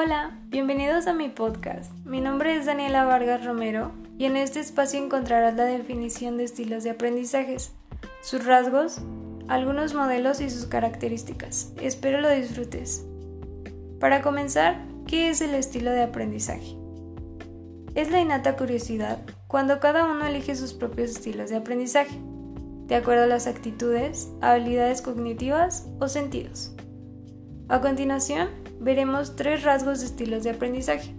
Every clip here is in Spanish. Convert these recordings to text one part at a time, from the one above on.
Hola, bienvenidos a mi podcast. Mi nombre es Daniela Vargas Romero y en este espacio encontrarás la definición de estilos de aprendizajes, sus rasgos, algunos modelos y sus características. Espero lo disfrutes. Para comenzar, ¿qué es el estilo de aprendizaje? Es la innata curiosidad cuando cada uno elige sus propios estilos de aprendizaje, de acuerdo a las actitudes, habilidades cognitivas o sentidos. A continuación, veremos tres rasgos de estilos de aprendizaje.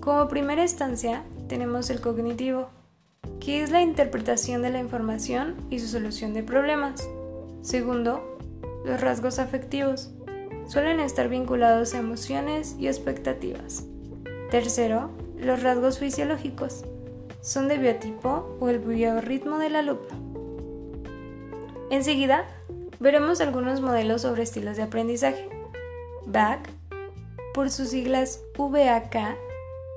Como primera instancia, tenemos el cognitivo, que es la interpretación de la información y su solución de problemas. Segundo, los rasgos afectivos. Suelen estar vinculados a emociones y expectativas. Tercero, los rasgos fisiológicos. Son de biotipo o el biorritmo del alumno. Enseguida, veremos algunos modelos sobre estilos de aprendizaje. BAC, por sus siglas VAK,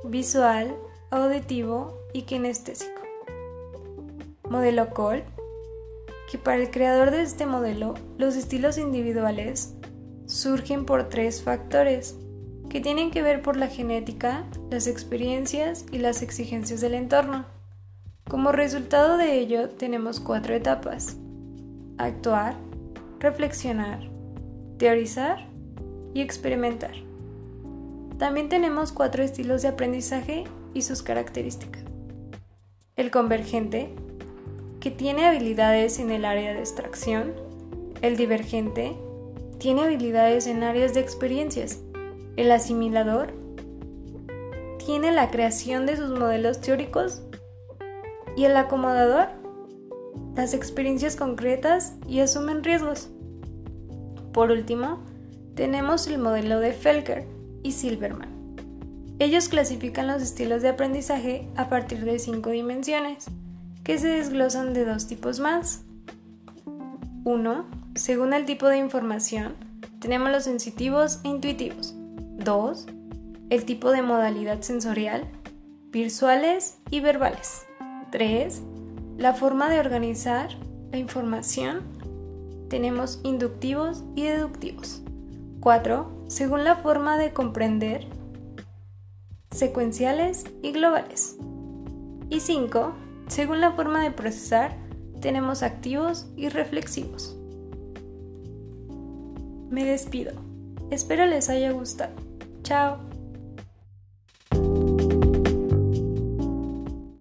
visual, auditivo y kinestésico. Modelo Kolb, que para el creador de este modelo, los estilos individuales surgen por tres factores que tienen que ver por la genética, las experiencias y las exigencias del entorno. Como resultado de ello tenemos cuatro etapas. Actuar, reflexionar, teorizar y experimentar. También tenemos cuatro estilos de aprendizaje y sus características. El convergente, que tiene habilidades en el área de extracción. El divergente, tiene habilidades en áreas de experiencias. El asimilador, tiene la creación de sus modelos teóricos. Y el acomodador, las experiencias concretas y asumen riesgos. Por último, tenemos el modelo de Felker y Silverman. Ellos clasifican los estilos de aprendizaje a partir de cinco dimensiones, que se desglosan de dos tipos más. 1. Según el tipo de información, tenemos los sensitivos e intuitivos. 2. El tipo de modalidad sensorial, visuales y verbales. 3. La forma de organizar la información, tenemos inductivos y deductivos. 4. Según la forma de comprender, secuenciales y globales. Y 5. Según la forma de procesar, tenemos activos y reflexivos. Me despido. Espero les haya gustado. Chao.